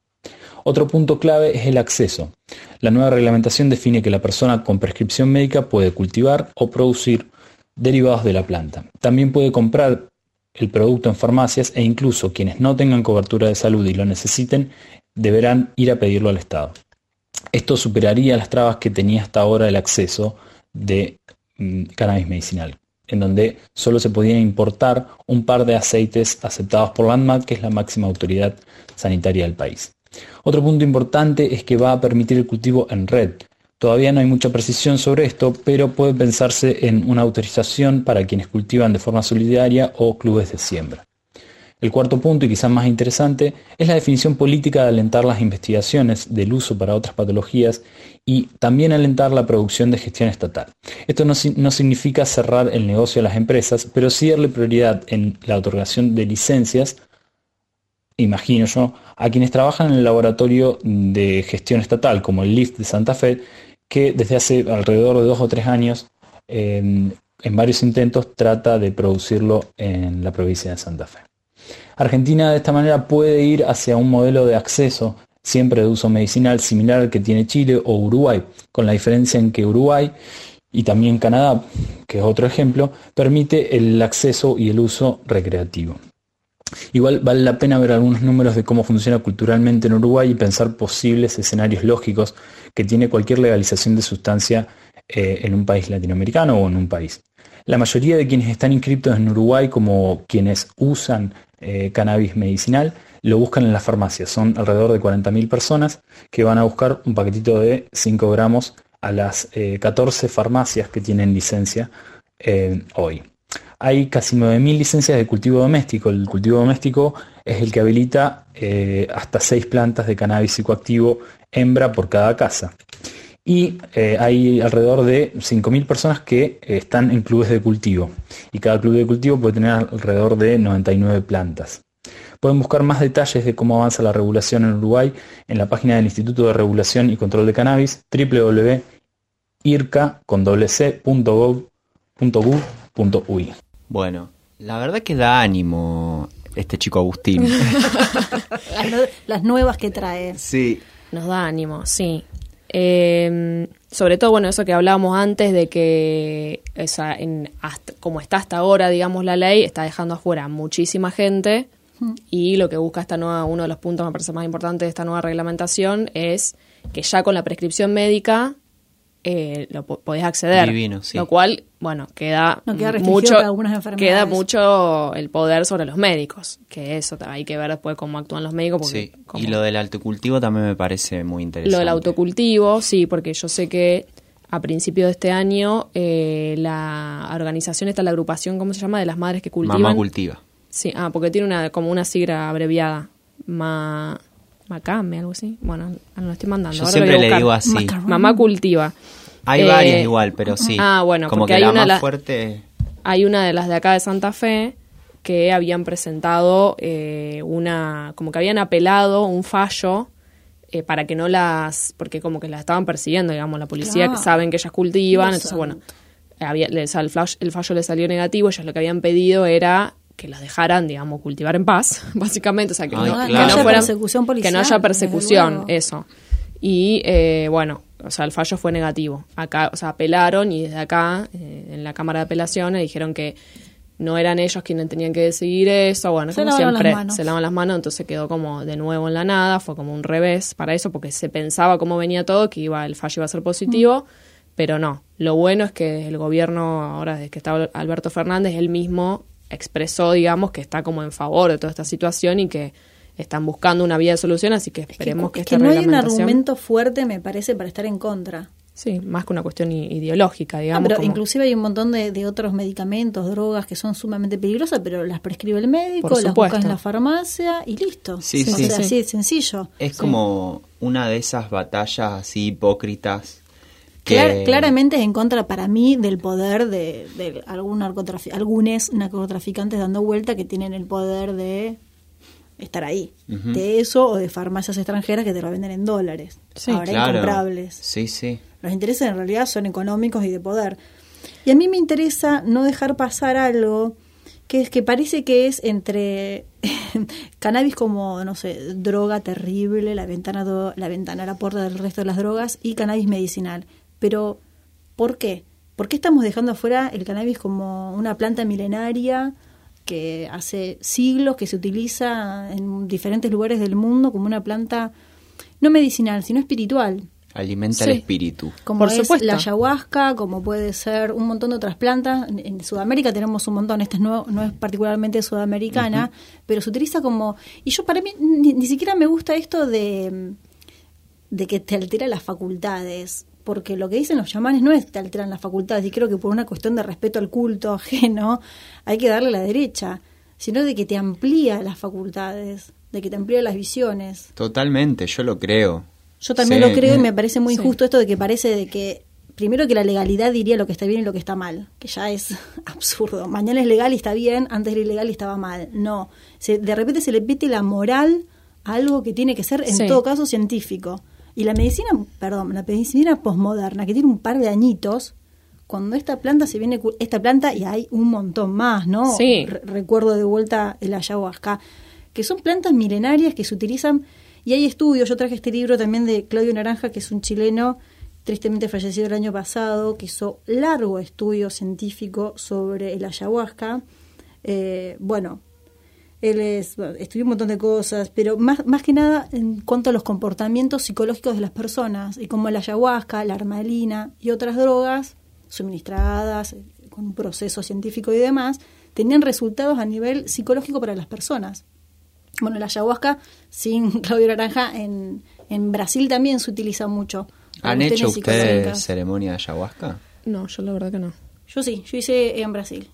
Otro punto clave es el acceso. La nueva reglamentación define que la persona con prescripción médica puede cultivar o producir derivados de la planta. También puede comprar el producto en farmacias e incluso quienes no tengan cobertura de salud y lo necesiten deberán ir a pedirlo al Estado. Esto superaría las trabas que tenía hasta ahora el acceso de mm, cannabis medicinal, en donde solo se podían importar un par de aceites aceptados por Landmark, que es la máxima autoridad sanitaria del país. Otro punto importante es que va a permitir el cultivo en red. Todavía no hay mucha precisión sobre esto, pero puede pensarse en una autorización para quienes cultivan de forma solidaria o clubes de siembra. El cuarto punto, y quizás más interesante, es la definición política de alentar las investigaciones del uso para otras patologías y también alentar la producción de gestión estatal. Esto no, no significa cerrar el negocio a las empresas, pero sí darle prioridad en la otorgación de licencias imagino yo, a quienes trabajan en el laboratorio de gestión estatal, como el LIFT de Santa Fe, que desde hace alrededor de dos o tres años, en, varios intentos, trata de producirlo en la provincia de Santa Fe. Argentina de esta manera puede ir hacia un modelo de acceso siempre de uso medicinal similar al que tiene Chile o Uruguay, con la diferencia en que Uruguay y también Canadá, que es otro ejemplo, permite el acceso y el uso recreativo. Igual vale la pena ver algunos números de cómo funciona culturalmente en Uruguay y pensar posibles escenarios lógicos que tiene cualquier legalización de sustancia eh, en un país latinoamericano o en un país. La mayoría de quienes están inscritos en Uruguay como quienes usan eh, cannabis medicinal lo buscan en las farmacias. Son alrededor de 40.000 personas que van a buscar un paquetito de 5 gramos a las eh, 14 farmacias que tienen licencia eh, hoy. Hay casi 9.000 licencias de cultivo doméstico. El cultivo doméstico es el que habilita eh, hasta 6 plantas de cannabis psicoactivo hembra por cada casa. Y eh, hay alrededor de 5.000 personas que eh, están en clubes de cultivo. Y cada club de cultivo puede tener alrededor de 99 plantas. Pueden buscar más detalles de cómo avanza la regulación en Uruguay en la página del Instituto de Regulación y Control de Cannabis www.irca.gov.uy. Bueno, la verdad que da ánimo este chico Agustín. las, nu- las nuevas que trae. sí. Nos da ánimo, sí. Eh, sobre todo, bueno, eso que hablábamos antes de que, o sea, en hasta- como está hasta ahora, digamos, la ley, está dejando afuera a muchísima gente y lo que busca esta nueva, uno de los puntos me parece más importantes de esta nueva reglamentación es que ya con la prescripción médica eh, lo po- podés acceder. Divino, sí. Lo cual, bueno, queda, No queda mucho, para algunas enfermedades. queda mucho el poder sobre los médicos, que eso hay que ver después cómo actúan los médicos. Porque Sí, y lo del autocultivo también me parece muy interesante. lo del autocultivo, sí, porque yo sé que a principio de este año eh, la organización está la agrupación, ¿cómo se llama? De las madres que cultivan. Mamá cultiva. Sí, ah, porque tiene una como una sigla abreviada. Ma, Macame, algo así. Bueno, lo estoy mandando. Yo ahora siempre le a digo así. Macarrón. Mamá cultiva. Hay Eh, varias igual, pero sí. Ah, bueno, como porque que hay la una más la- fuerte. Hay una de las de acá de Santa Fe que habían presentado eh, una, como que habían apelado un fallo eh, para que no las, porque como que las estaban persiguiendo, digamos, la policía, que Claro. saben que ellas cultivan, Dios entonces bueno, había, les- el, flash- el fallo les salió negativo, ellos lo que habían pedido era que las dejaran, digamos, cultivar en paz, básicamente, o sea, que, Ay, no, claro. que No haya fueran- persecución que no policial, haya persecución, eso. Y eh, bueno, o sea, el fallo fue negativo. Acá, o sea, apelaron y desde acá, eh, en la Cámara de Apelaciones, dijeron que no eran ellos quienes tenían que decidir eso. Bueno, Se como siempre, las manos. se lavan las manos, entonces quedó como de nuevo en la nada. Fue como un revés para eso, porque se pensaba cómo venía todo, que iba el fallo iba a ser positivo. Pero no, lo bueno es que el gobierno, ahora desde que está Alberto Fernández, él mismo expresó, digamos, que está como en favor de toda esta situación y que están buscando una vía de solución, así que Es que, esperemos que, es esta que no hay un reglamentación- argumento fuerte, me parece, para estar en contra. Sí, más que una cuestión ideológica, No, digamos. pero como- inclusive hay un montón de, de otros medicamentos, drogas que son sumamente peligrosas, pero las prescribe el médico, las buscas en la farmacia y listo. Sí, o sí. sea, Sí. así de sencillo. Es como una de esas batallas así hipócritas. Que... Clar- claramente es en contra para mí del poder de, de algún narcotrafi- algunos narcotraficantes dando vuelta que tienen el poder de estar ahí. De eso o de farmacias extranjeras que te lo venden en dólares. Sí, Ahora Claro. incomprables. Sí, sí. Los intereses en realidad son económicos y de poder. Y a mí me interesa no dejar pasar algo que es que parece que es entre cannabis como, no sé, droga terrible, la ventana, do- la ventana a la puerta del resto de las drogas y cannabis medicinal. Pero, ¿por qué? ¿Por qué estamos dejando afuera el cannabis como una planta milenaria que hace siglos que se utiliza en diferentes lugares del mundo como una planta no medicinal, sino espiritual? Alimenta Sí. el espíritu. como Por es supuesto. la ayahuasca, como puede ser un montón de otras plantas. En, Sudamérica tenemos un montón, esta es no, no es particularmente sudamericana, pero se utiliza como... Y yo para mí ni, ni siquiera me gusta esto de, de que te altera las facultades, porque lo que dicen los chamanes no es que te alteran las facultades, y creo que por una cuestión de respeto al culto ajeno hay que darle la derecha, sino de que te amplía las facultades, de que te amplía las visiones. Totalmente, yo lo creo. Yo también Sí. lo creo y me parece muy Sí. injusto esto de que parece de que primero que la legalidad diría lo que está bien y lo que está mal, que ya es absurdo. Mañana es legal y está bien, antes era ilegal y estaba mal. No, se, de repente se le pete la moral a algo que tiene que ser en Sí. todo caso científico. Y la medicina, perdón, la medicina posmoderna que tiene un par de añitos, cuando esta planta se viene, esta planta y hay un montón más, ¿no? Sí. Re- recuerdo de vuelta el ayahuasca, que son plantas milenarias que se utilizan y hay estudios, yo traje este libro también de Claudio Naranja, que es un chileno tristemente fallecido el año pasado, que hizo largo estudio científico sobre el ayahuasca. Eh, bueno, él es, bueno, estudió un montón de cosas, pero más, más que nada en cuanto a los comportamientos psicológicos de las personas y como la ayahuasca, la armalina y otras drogas suministradas con un proceso científico y demás, tenían resultados a nivel psicológico para las personas. Bueno, la ayahuasca, sin Claudio Naranja, en, en Brasil también se utiliza mucho. ¿Han hecho ustedes ceremonia de ayahuasca? No, yo la verdad que no. Yo sí, yo hice en Brasil.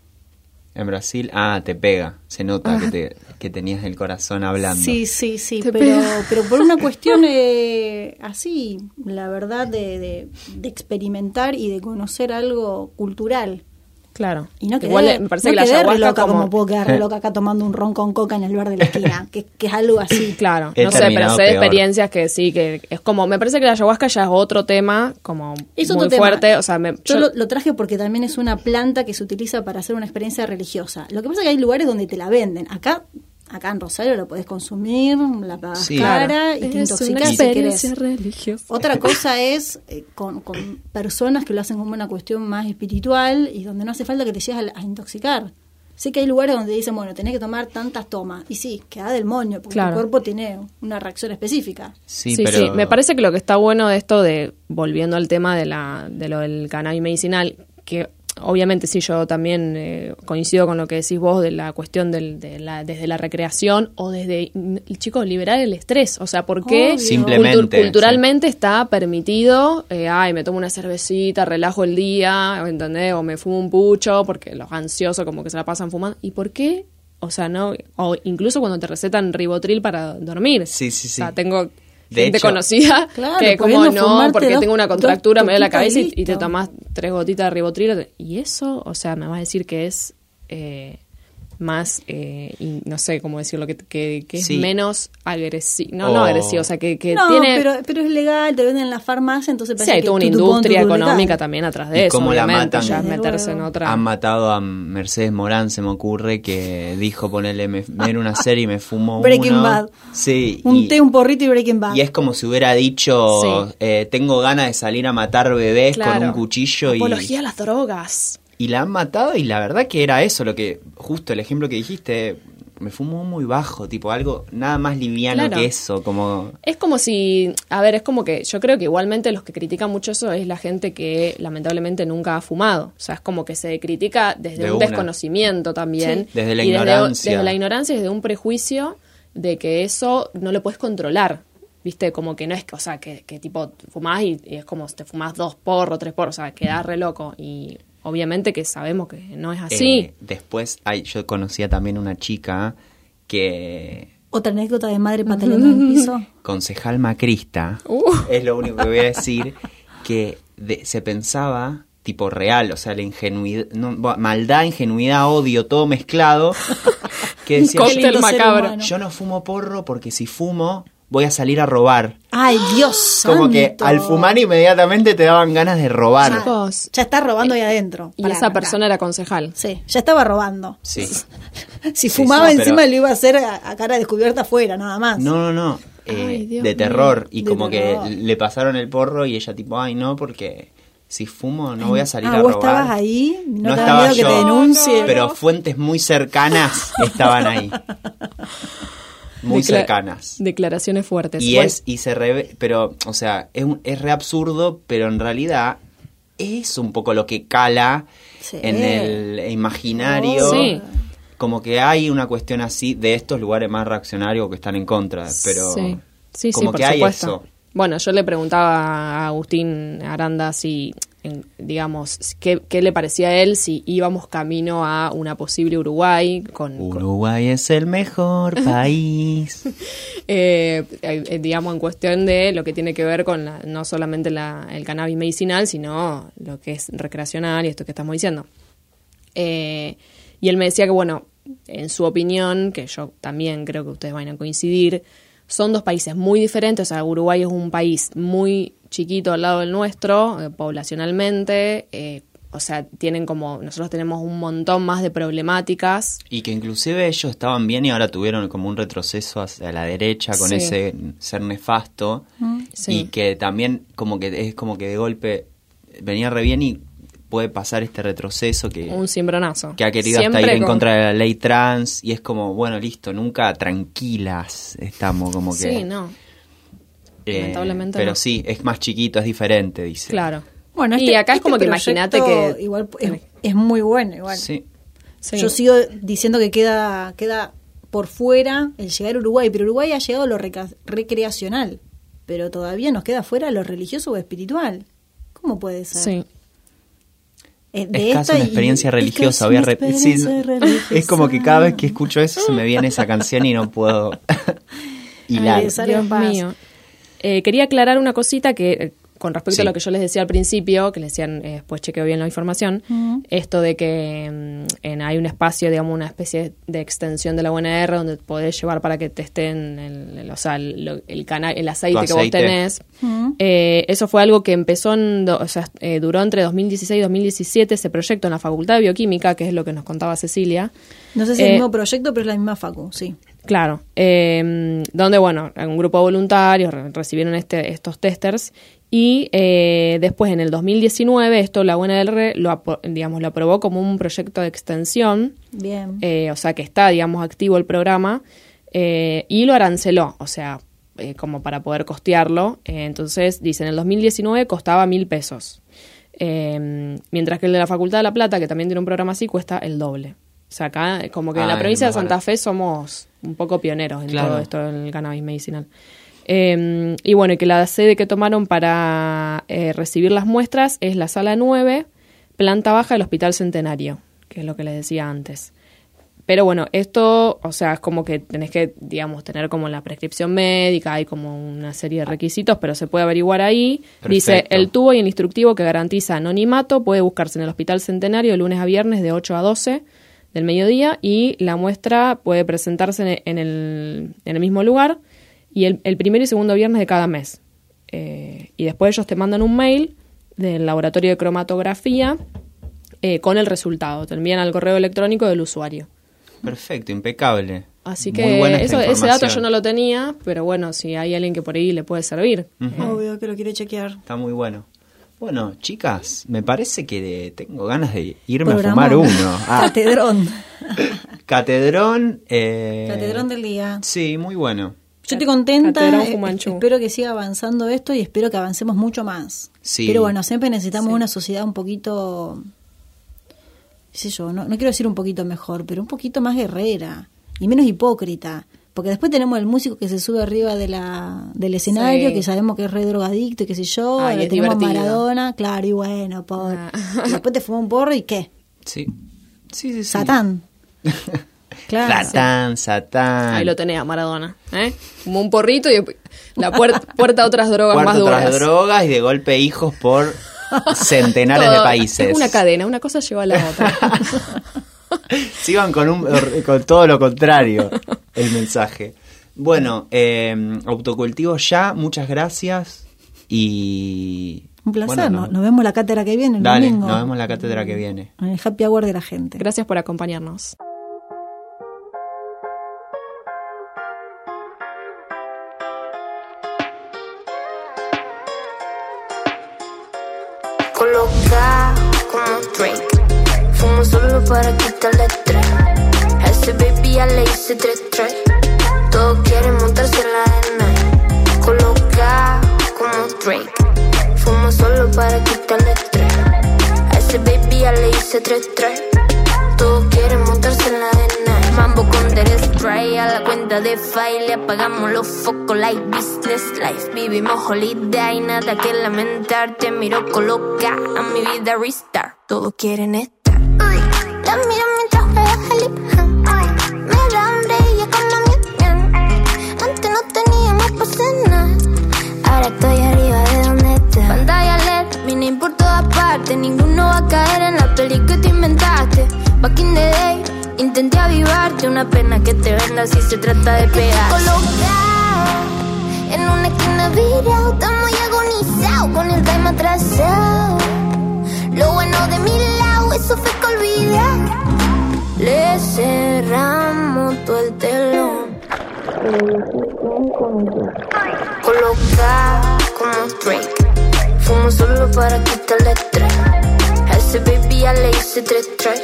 En Brasil, ah, te pega. Se nota que, te, que tenías el corazón hablando. Sí, sí, sí, Te pero, pega. pero por una cuestión eh, así, la verdad, de, de, de experimentar y de conocer algo cultural. Claro. Y no quedé, Igual me parece no que la quedé re ayahuasca loca como... como... puedo quedar re loca acá tomando un ron con coca en el bar de la esquina, que, que es algo así. Claro, He no sé, pero sé de experiencias que sí, que es como, me parece que la ayahuasca ya es otro tema, como Es muy tema. fuerte, o sea, me, yo yo- lo, lo traje porque también es una planta que se utiliza para hacer una experiencia religiosa. Lo que pasa es que hay lugares donde te la venden. Acá acá en Rosario lo podés consumir, la pagas Sí. cara Claro. y te intoxicás si querés. religiosa. Otra cosa es eh, con, con personas que lo hacen como una cuestión más espiritual y donde no hace falta que te llegues a, a intoxicar. Sé que hay lugares donde dicen, bueno, tenés que tomar tantas tomas. Y sí, queda del moño, porque Claro. tu cuerpo tiene una reacción específica. Sí, Sí, pero... sí, me parece que lo que está bueno de esto de, volviendo al tema de, la, de lo del cannabis medicinal, que obviamente sí, yo también eh, coincido con lo que decís vos de la cuestión del, de la, desde la recreación o desde, mm, chicos, liberar el estrés. O sea, porque Obvio. Simplemente, culturalmente está permitido, eh, ay, me tomo una cervecita, relajo el día, ¿entendés? O me fumo un pucho, porque los ansiosos como que se la pasan fumando. ¿Y por qué? O sea, no, o incluso cuando te recetan ribotril para dormir. Sí, sí, sí. O sea, tengo De gente hecho- conocida Claro, que como no, porque dos- tengo una contractura, me da la cabeza y te tomas tres gotitas de ribotril y eso, o sea, me vas a decir que es eh, más, eh, y no sé cómo decirlo, que, que, que es menos agresivo, no, no agresivo, o sea, que, que no, tiene... pero, pero es legal, te venden en la farmacia, entonces Sí, parece hay toda una industria económica legal. también atrás ¿Y de eso, cómo la matan? ya meterse en otra... Han matado a Mercedes Morán, se me ocurre, que dijo ponerle me, ver una serie y me fumó Breaking uno. Bad. Sí. Un y, té, un porrito y Breaking Bad. y es como si hubiera dicho, Sí. eh, tengo ganas de salir a matar bebés con un cuchillo y, Apología a las drogas. Y la han matado y la verdad que era eso, lo que, justo el ejemplo que dijiste, me fumó muy bajo, tipo algo nada más liviano Claro. que eso, como... Es como si, a ver, es como que yo creo que igualmente los que critican mucho eso es la gente que lamentablemente nunca ha fumado. O sea, es como que se critica desde De un una. desconocimiento también. Sí. Desde la Y ignorancia. Desde, la ignorancia y desde un prejuicio de que eso no lo puedes controlar. ¿Viste? Como que no es que, o sea, que, que tipo fumás y, y es como si te fumás dos porros, tres porros, o sea, quedás re loco. Y obviamente que sabemos que no es así. eh, después, ay, yo conocía también una chica que Otra anécdota de madre pataleando en el piso. concejal macrista, Uh. es lo único que voy a decir, que de- se pensaba tipo real, o sea, la ingenuidad, no, maldad, ingenuidad, odio, todo mezclado, que decía, yo, macabro. yo no fumo porro porque si fumo voy a salir a robar. Ay, Dios Como que al fumar inmediatamente te daban ganas de robar. Chicos, Ya está robando ahí adentro. y esa persona era concejal. Sí, ya estaba robando. Sí. Si fumaba sí, encima pero- lo iba a hacer a, a cara descubierta afuera, nada más. No, no, no. eh, Ay, Dios de mío. terror. Y De como terror. que le pasaron el porro y ella tipo, ay, no, porque si fumo no voy a salir ah, a vos robar. estabas ahí, no, No te estaba miedo que yo, te denuncie. pero fuentes muy cercanas estaban ahí. Muy Decla- cercanas. Declaraciones fuertes. Y Bueno, es, y se reve- pero, o sea, es, un- es re absurdo, pero en realidad es un poco lo que cala Sí. en el imaginario. Sí. Como que hay una cuestión así de estos lugares más reaccionarios que están en contra, pero Sí, sí, sí, como por que hay supuesto. eso. Bueno, yo le preguntaba a Agustín Aranda si, en- digamos, qué, qué le parecía a él si íbamos camino a una posible Uruguay con, con- Uruguay es el mejor país. eh, eh, digamos, en cuestión de lo que tiene que ver con la- no solamente la- el cannabis medicinal, sino lo que es recreacional y esto que estamos diciendo. Eh, y él me decía que, bueno, en su opinión, que yo también creo que ustedes van a coincidir, son dos países muy diferentes. O sea, Uruguay es un país muy chiquito al lado del nuestro, eh, poblacionalmente. eh, o sea, tienen como, nosotros tenemos un montón más de problemáticas. Y que inclusive ellos estaban bien y ahora tuvieron como un retroceso hacia la derecha con Sí. ese ser nefasto. Sí. Y que también como que es como que de golpe venía re bien y puede pasar este retroceso que, Un cimbronazo. que ha querido hasta Siempre ir en con- contra de la ley trans. Y es como, bueno, listo, nunca tranquilas estamos como que... Sí, no. Eh, lamentablemente Pero no. sí, es más chiquito, es diferente, dice. Claro. Bueno, y este- acá es este como que imagínate que... Igual es, es muy bueno, igual. Sí. Sí. Yo sigo diciendo que queda, queda por fuera el llegar a Uruguay, pero Uruguay ha llegado a lo recreacional, pero todavía nos queda fuera lo religioso o espiritual. ¿Cómo puede ser? Sí. eh, de es casi una y- experiencia religiosa. voy a re- sí, experiencia religiosa. es como que cada vez que escucho eso se me viene esa canción y no puedo hilar. Ay, Dios mío. Eh, quería aclarar una cosita que eh, con respecto Sí. a lo que yo les decía al principio, que les decían, eh, después chequeo bien la información, esto de que mm, en- hay un espacio, digamos, una especie de extensión de la UNR donde podés llevar para que testen el, el- o sea, el, lo- el, cana- el aceite, que vos tenés. Eh, eso fue algo que empezó, en do- o sea, eh, duró entre 2016 y 2017 ese proyecto en la Facultad de Bioquímica, que es lo que nos contaba Cecilia. No sé si es el mismo proyecto, pero es la misma facu, sí. Claro, eh, donde, bueno, un grupo de voluntarios re- recibieron este, estos testers y eh, después en el 2019 esto la UNR lo, digamos, lo aprobó como un proyecto de extensión, Bien. eh, o sea que está, digamos, activo el programa eh, y lo aranceló, o sea, eh, como para poder costearlo. Eh, entonces, dice, en el 2019 costaba mil pesos, Eh, mientras que el de la Facultad de La Plata, que también tiene un programa así, cuesta el doble. O sea, acá, como que en la provincia de Santa. Fe somos un poco pioneros en Claro. todo esto del cannabis medicinal. Eh, y bueno, y que la sede que tomaron para eh, recibir las muestras es la sala 9, planta baja del Hospital Centenario, que es lo que les decía antes. Pero bueno, esto, o sea, es como que tenés que, digamos, tener como la prescripción médica, hay como una serie de requisitos, pero se puede averiguar ahí. Dice, el tubo y el instructivo que garantiza anonimato puede buscarse en el Hospital Centenario de lunes a viernes de 8 a 12 del mediodía y la muestra puede presentarse en el, en el mismo lugar y el, el primer y segundo viernes de cada mes. Eh, y después ellos te mandan un mail del laboratorio de cromatografía eh, con el resultado. Te envían al correo electrónico del usuario. Perfecto, impecable. Así que eso, ese dato yo no lo tenía, pero bueno, si hay alguien que por ahí le puede servir. Obvio que lo quiere chequear. Está muy bueno. Bueno, chicas, me parece que de- tengo ganas de irme a fumar uno. Ah, Catedrón. catedrón. eh, Catedrón del día. Sí, muy bueno. Yo estoy contenta, eh, espero que siga avanzando esto y espero que avancemos mucho más. Sí. Pero bueno, siempre necesitamos Sí. una sociedad un poquito, qué sé yo, no, no quiero decir un poquito mejor, pero un poquito más guerrera y menos hipócrita. Porque después tenemos el músico que se sube arriba de la, del escenario, Sí. que sabemos que es re drogadicto y qué sé yo, Ay, tenemos a divertido. Maradona, claro, y bueno, por... Ah. y después te fuma un porro y qué, Sí. Sí, sí, sí. Satán. Claro. Satán, Satán. Ahí lo tenés a Maradona. ¿eh? Como un porrito y la puerta, puerta a otras drogas Cuarto más duras. tras drogas y de golpe hijos por centenares de países. Es una cadena, una cosa lleva a la otra. Sigan con, un, con todo lo contrario el mensaje. Bueno, eh, autocultivo ya, muchas gracias y... Un placer, nos vemos la cátedra que viene el Dale, domingo. nos vemos la cátedra que viene. En el happy hour de la gente. Gracias por acompañarnos. Para quitarle. A ese baby ya le hice tres tres. Todos quieren montarse en la arena. Coloca como Drake. Fumo solo para quitarle. A ese baby ya le hice tres tres. Todos quieren montarse en la arena. Mambo con der spray a la cuenta de file. Le apagamos los focos like business life. Vivimos holiday, nada que lamentar. Te miro coloca a mi vida restart. Todos quieren estar. La miro mientras juega hop. Me da hambre y mi bien. Antes no teníamos cenar. Ahora estoy arriba de donde está. Pantalla LED, mini por todas partes. Ninguno va a caer en la peli que te inventaste. Back in the day, intenté avivarte. Una pena que te venda si se trata de pegar. En una esquina virado. Estamos ya agonizados con el time atrasado. Lo bueno de mi lado, eso fue que olvidé. Le cerramos todo el telón. Coloca como Drake. Fumo solo para quitarle estrés. A ese baby ya le hice tres tres.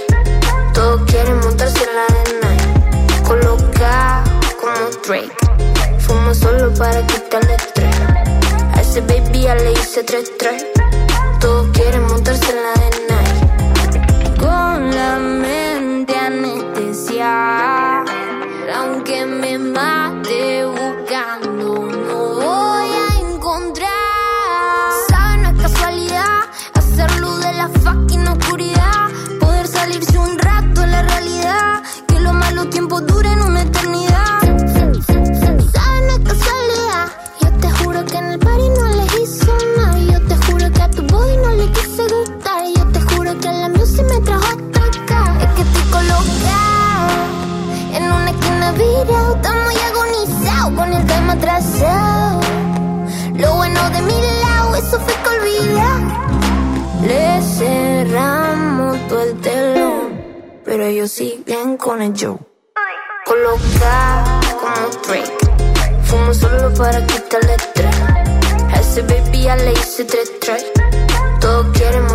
Todos quieren montarse en la arena. Coloca como Drake. Fumo solo para quitarle estrés. A ese baby ya le hice tres tres. Todos quieren montarse olhar. El telón, pero ellos siguen con el show. Coloca como Drake, fumo solo para quitarle estrés. A ese baby ya le hice tres tres. Todos quieren